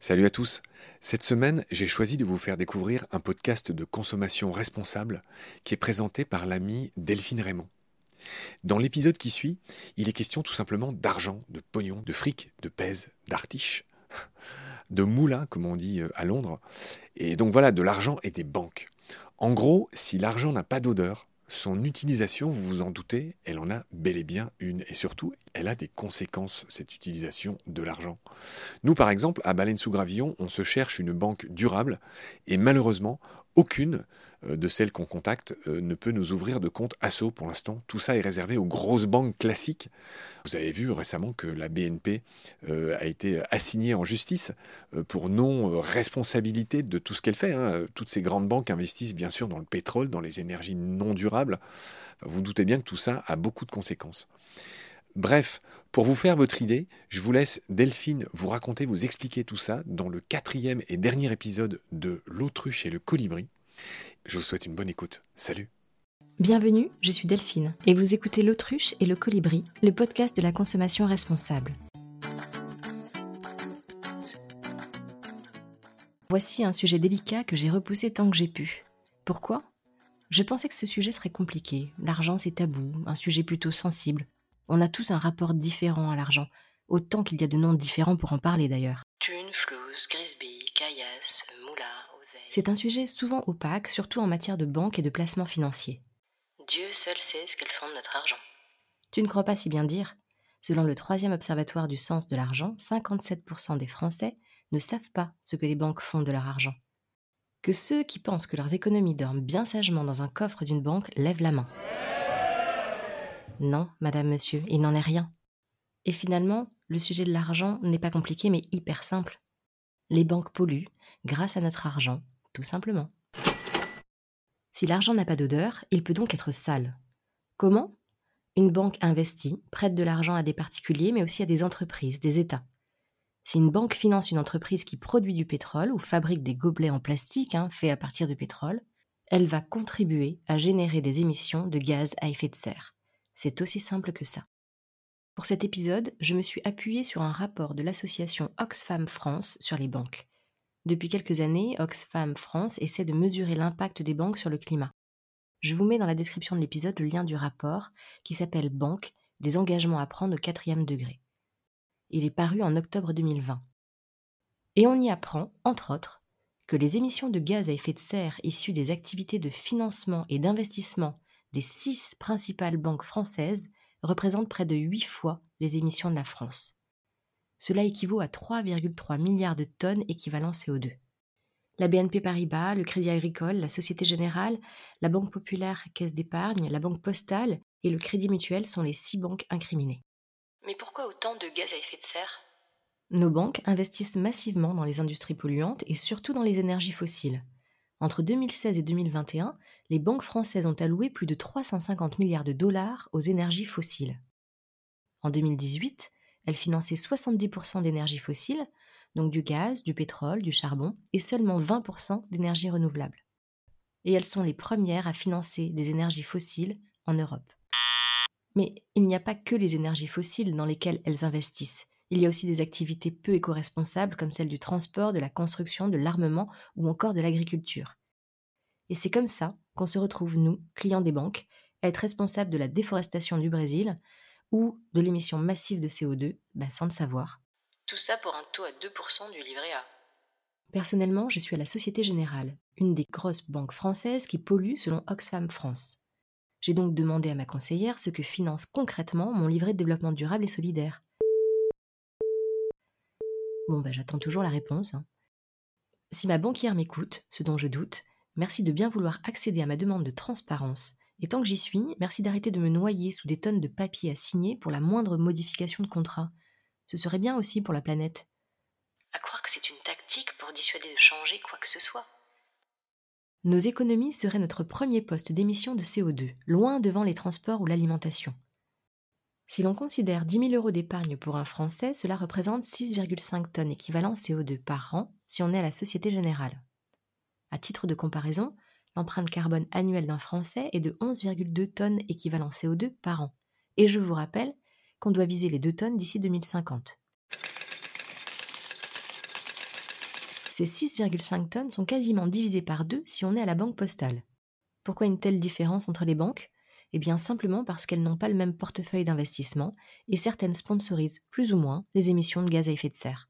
Salut à tous. Cette semaine, j'ai choisi de vous faire découvrir un podcast de consommation responsable qui est présenté par l'ami Delphine Raymond. Dans l'épisode qui suit, il est question tout simplement d'argent, de pognon, de fric, de pèse, d'artiche, de moulin, comme on dit euh, à Londres, et donc voilà, de l'argent et des banques. En gros, si l'argent n'a pas d'odeur, son utilisation, vous vous en doutez, elle en a bel et bien une. Et surtout, elle a des conséquences, cette utilisation de l'argent. Nous, par exemple, à Baleine sous Gravillon, on se cherche une banque durable et malheureusement, aucune euh, de celles qu'on contacte euh, ne peut nous ouvrir de compte ASSO pour l'instant. Tout ça est réservé aux grosses banques classiques. Vous avez vu récemment que la BNP euh, a été assignée en justice pour non-responsabilité de tout ce qu'elle fait. Hein. Toutes ces grandes banques investissent bien sûr dans le pétrole, dans les énergies non durables. Vous doutez bien que tout ça a beaucoup de conséquences. Bref, pour vous faire votre idée, je vous laisse Delphine vous raconter, vous expliquer tout ça dans le quatrième et dernier épisode de L'autruche et le colibri. Je vous souhaite une bonne écoute. Salut Bienvenue, je suis Delphine et vous écoutez L'autruche et le colibri, le podcast de la consommation responsable. Voici un sujet délicat que j'ai repoussé tant que j'ai pu. Pourquoi? Je pensais que ce sujet serait compliqué. L'argent c'est tabou, un sujet plutôt sensible. On a tous un rapport différent à l'argent, autant qu'il y a de noms différents pour en parler d'ailleurs. Thune, flouze, grisby, caillasse, moulin, oseille. C'est un sujet souvent opaque, surtout en matière de banque et de placement financier. Dieu seul sait ce qu'elles font de notre argent. Tu ne crois pas si bien dire Selon le troisième observatoire du sens de l'argent, 57% des Français ne savent pas ce que les banques font de leur argent. Que ceux qui pensent que leurs économies dorment bien sagement dans un coffre d'une banque lèvent la main. Non, madame, monsieur, il n'en est rien. Et finalement, le sujet de l'argent n'est pas compliqué mais hyper simple. Les banques polluent grâce à notre argent, tout simplement. Si l'argent n'a pas d'odeur, il peut donc être sale. Comment? Une banque investit, prête de l'argent à des particuliers mais aussi à des entreprises, des États. Si une banque finance une entreprise qui produit du pétrole ou fabrique des gobelets en plastique hein, faits à partir de pétrole, elle va contribuer à générer des émissions de gaz à effet de serre. C'est aussi simple que ça. Pour cet épisode, je me suis appuyée sur un rapport de l'association Oxfam France sur les banques. Depuis quelques années, Oxfam France essaie de mesurer l'impact des banques sur le climat. Je vous mets dans la description de l'épisode le lien du rapport qui s'appelle Banque, des engagements à prendre au quatrième degré. Il est paru en octobre 2020. Et on y apprend, entre autres, que les émissions de gaz à effet de serre issues des activités de financement et d'investissement des six principales banques françaises représentent près de huit fois les émissions de la France. Cela équivaut à 3,3 milliards de tonnes équivalent CO2. La BNP Paribas, le Crédit Agricole, la Société Générale, la Banque Populaire Caisse d'Épargne, la Banque Postale et le Crédit Mutuel sont les six banques incriminées. Mais pourquoi autant de gaz à effet de serre? Nos banques investissent massivement dans les industries polluantes et surtout dans les énergies fossiles. Entre 2016 et 2021, les banques françaises ont alloué plus de 350 milliards de dollars aux énergies fossiles. En 2018, elles finançaient 70% d'énergie fossile, donc du gaz, du pétrole, du charbon, et seulement 20% d'énergie renouvelable. Et elles sont les premières à financer des énergies fossiles en Europe. Mais il n'y a pas que les énergies fossiles dans lesquelles elles investissent. Il y a aussi des activités peu éco-responsables comme celles du transport, de la construction, de l'armement ou encore de l'agriculture. Et c'est comme ça qu'on se retrouve, nous, clients des banques, à être responsables de la déforestation du Brésil ou de l'émission massive de CO2, bah, sans le savoir. Tout ça pour un taux à 2% du livret A. Personnellement, je suis à la Société Générale, une des grosses banques françaises qui pollue selon Oxfam France. J'ai donc demandé à ma conseillère ce que finance concrètement mon livret de développement durable et solidaire. Bon, bah, j'attends toujours la réponse. Hein. Si ma banquière m'écoute, ce dont je doute, Merci de bien vouloir accéder à ma demande de transparence. Et tant que j'y suis, merci d'arrêter de me noyer sous des tonnes de papiers à signer pour la moindre modification de contrat. Ce serait bien aussi pour la planète. À croire que c'est une tactique pour dissuader de changer quoi que ce soit. Nos économies seraient notre premier poste d'émission de CO2, loin devant les transports ou l'alimentation. Si l'on considère 10 000 euros d'épargne pour un Français, cela représente 6,5 tonnes équivalent CO2 par an si on est à la Société Générale. À titre de comparaison, l'empreinte carbone annuelle d'un Français est de 11,2 tonnes équivalent CO2 par an. Et je vous rappelle qu'on doit viser les 2 tonnes d'ici 2050. Ces 6,5 tonnes sont quasiment divisées par deux si on est à la banque postale. Pourquoi une telle différence entre les banques? Eh bien simplement parce qu'elles n'ont pas le même portefeuille d'investissement et certaines sponsorisent plus ou moins les émissions de gaz à effet de serre.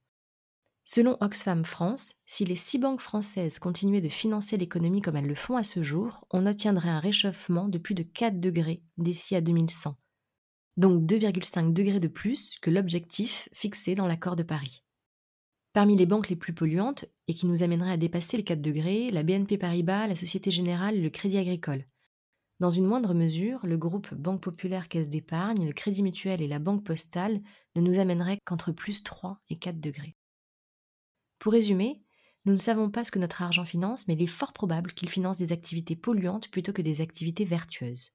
Selon Oxfam France, si les six banques françaises continuaient de financer l'économie comme elles le font à ce jour, on obtiendrait un réchauffement de plus de 4 degrés d'ici à 2100, donc 2,5 degrés de plus que l'objectif fixé dans l'accord de Paris. Parmi les banques les plus polluantes et qui nous amèneraient à dépasser les 4 degrés, la BNP Paribas, la Société Générale et le Crédit Agricole. Dans une moindre mesure, le groupe Banque Populaire Caisse d'épargne, le Crédit Mutuel et la Banque Postale ne nous amèneraient qu'entre plus 3 et 4 degrés. Pour résumer, nous ne savons pas ce que notre argent finance, mais il est fort probable qu'il finance des activités polluantes plutôt que des activités vertueuses.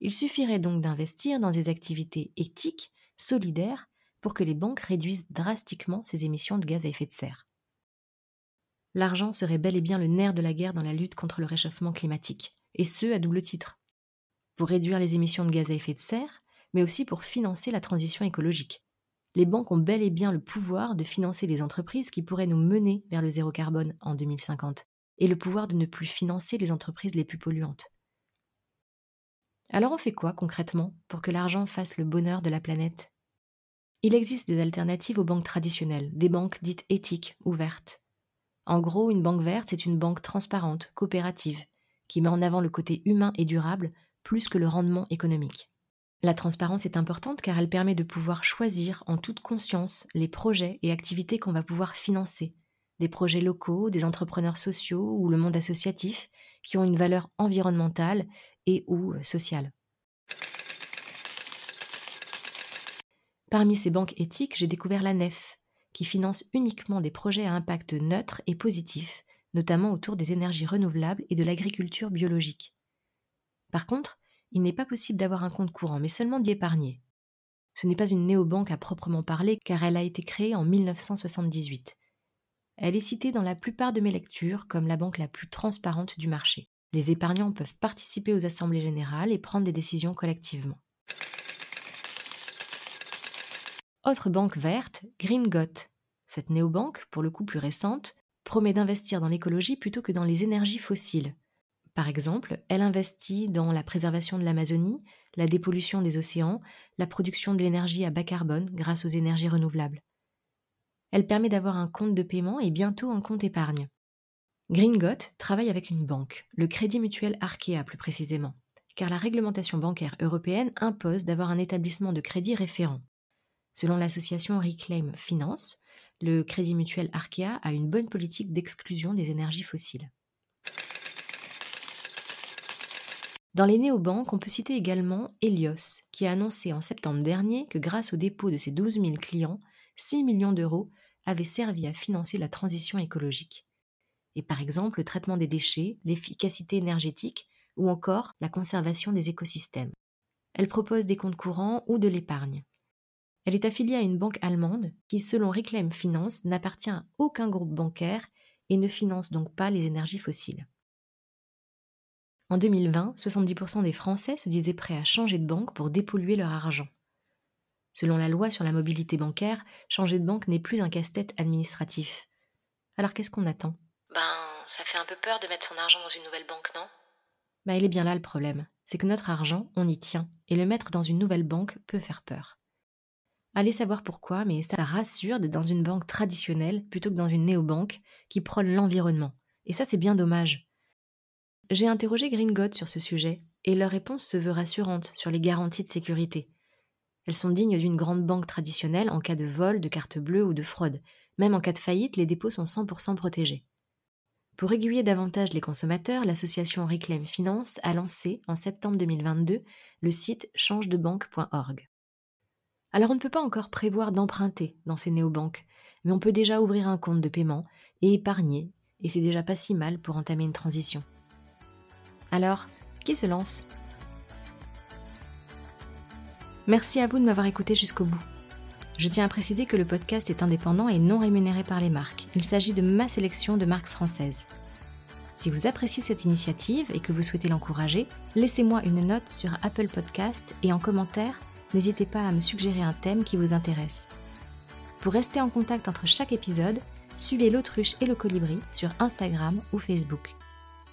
Il suffirait donc d'investir dans des activités éthiques, solidaires, pour que les banques réduisent drastiquement ces émissions de gaz à effet de serre. L'argent serait bel et bien le nerf de la guerre dans la lutte contre le réchauffement climatique, et ce à double titre. Pour réduire les émissions de gaz à effet de serre, mais aussi pour financer la transition écologique les banques ont bel et bien le pouvoir de financer des entreprises qui pourraient nous mener vers le zéro carbone en 2050, et le pouvoir de ne plus financer les entreprises les plus polluantes. Alors on fait quoi concrètement pour que l'argent fasse le bonheur de la planète? Il existe des alternatives aux banques traditionnelles, des banques dites éthiques, ouvertes. En gros, une banque verte, c'est une banque transparente, coopérative, qui met en avant le côté humain et durable plus que le rendement économique. La transparence est importante car elle permet de pouvoir choisir en toute conscience les projets et activités qu'on va pouvoir financer, des projets locaux, des entrepreneurs sociaux ou le monde associatif qui ont une valeur environnementale et ou euh, sociale. Parmi ces banques éthiques, j'ai découvert la NEF, qui finance uniquement des projets à impact neutre et positif, notamment autour des énergies renouvelables et de l'agriculture biologique. Par contre, il n'est pas possible d'avoir un compte courant, mais seulement d'y épargner. Ce n'est pas une néobanque à proprement parler, car elle a été créée en 1978. Elle est citée dans la plupart de mes lectures comme la banque la plus transparente du marché. Les épargnants peuvent participer aux assemblées générales et prendre des décisions collectivement. Autre banque verte, Green. Cette néobanque, pour le coup plus récente, promet d'investir dans l'écologie plutôt que dans les énergies fossiles, par exemple, elle investit dans la préservation de l'Amazonie, la dépollution des océans, la production de l'énergie à bas carbone grâce aux énergies renouvelables. Elle permet d'avoir un compte de paiement et bientôt un compte épargne. Gringot travaille avec une banque, le Crédit Mutuel Arkea plus précisément, car la réglementation bancaire européenne impose d'avoir un établissement de crédit référent. Selon l'association Reclaim Finance, le Crédit Mutuel Arkea a une bonne politique d'exclusion des énergies fossiles. Dans les néobanques, on peut citer également Helios, qui a annoncé en septembre dernier que grâce au dépôt de ses 12 000 clients, 6 millions d'euros avaient servi à financer la transition écologique. Et par exemple le traitement des déchets, l'efficacité énergétique ou encore la conservation des écosystèmes. Elle propose des comptes courants ou de l'épargne. Elle est affiliée à une banque allemande qui, selon Reclaim Finance, n'appartient à aucun groupe bancaire et ne finance donc pas les énergies fossiles. En 2020, 70% des Français se disaient prêts à changer de banque pour dépolluer leur argent. Selon la loi sur la mobilité bancaire, changer de banque n'est plus un casse-tête administratif. Alors qu'est-ce qu'on attend? Ben, ça fait un peu peur de mettre son argent dans une nouvelle banque, non? Ben, il est bien là le problème. C'est que notre argent, on y tient, et le mettre dans une nouvelle banque peut faire peur. Allez savoir pourquoi, mais ça rassure d'être dans une banque traditionnelle plutôt que dans une néobanque qui prône l'environnement. Et ça, c'est bien dommage. J'ai interrogé Gringot sur ce sujet, et leur réponse se veut rassurante sur les garanties de sécurité. Elles sont dignes d'une grande banque traditionnelle en cas de vol, de carte bleue ou de fraude. Même en cas de faillite, les dépôts sont 100% protégés. Pour aiguiller davantage les consommateurs, l'association Reclaim Finance a lancé, en septembre 2022, le site changedebanque.org. Alors on ne peut pas encore prévoir d'emprunter dans ces néobanques, mais on peut déjà ouvrir un compte de paiement et épargner, et c'est déjà pas si mal pour entamer une transition. Alors, qui se lance? Merci à vous de m'avoir écouté jusqu'au bout. Je tiens à préciser que le podcast est indépendant et non rémunéré par les marques. Il s'agit de ma sélection de marques françaises. Si vous appréciez cette initiative et que vous souhaitez l'encourager, laissez-moi une note sur Apple Podcast et en commentaire, n'hésitez pas à me suggérer un thème qui vous intéresse. Pour rester en contact entre chaque épisode, suivez l'autruche et le colibri sur Instagram ou Facebook.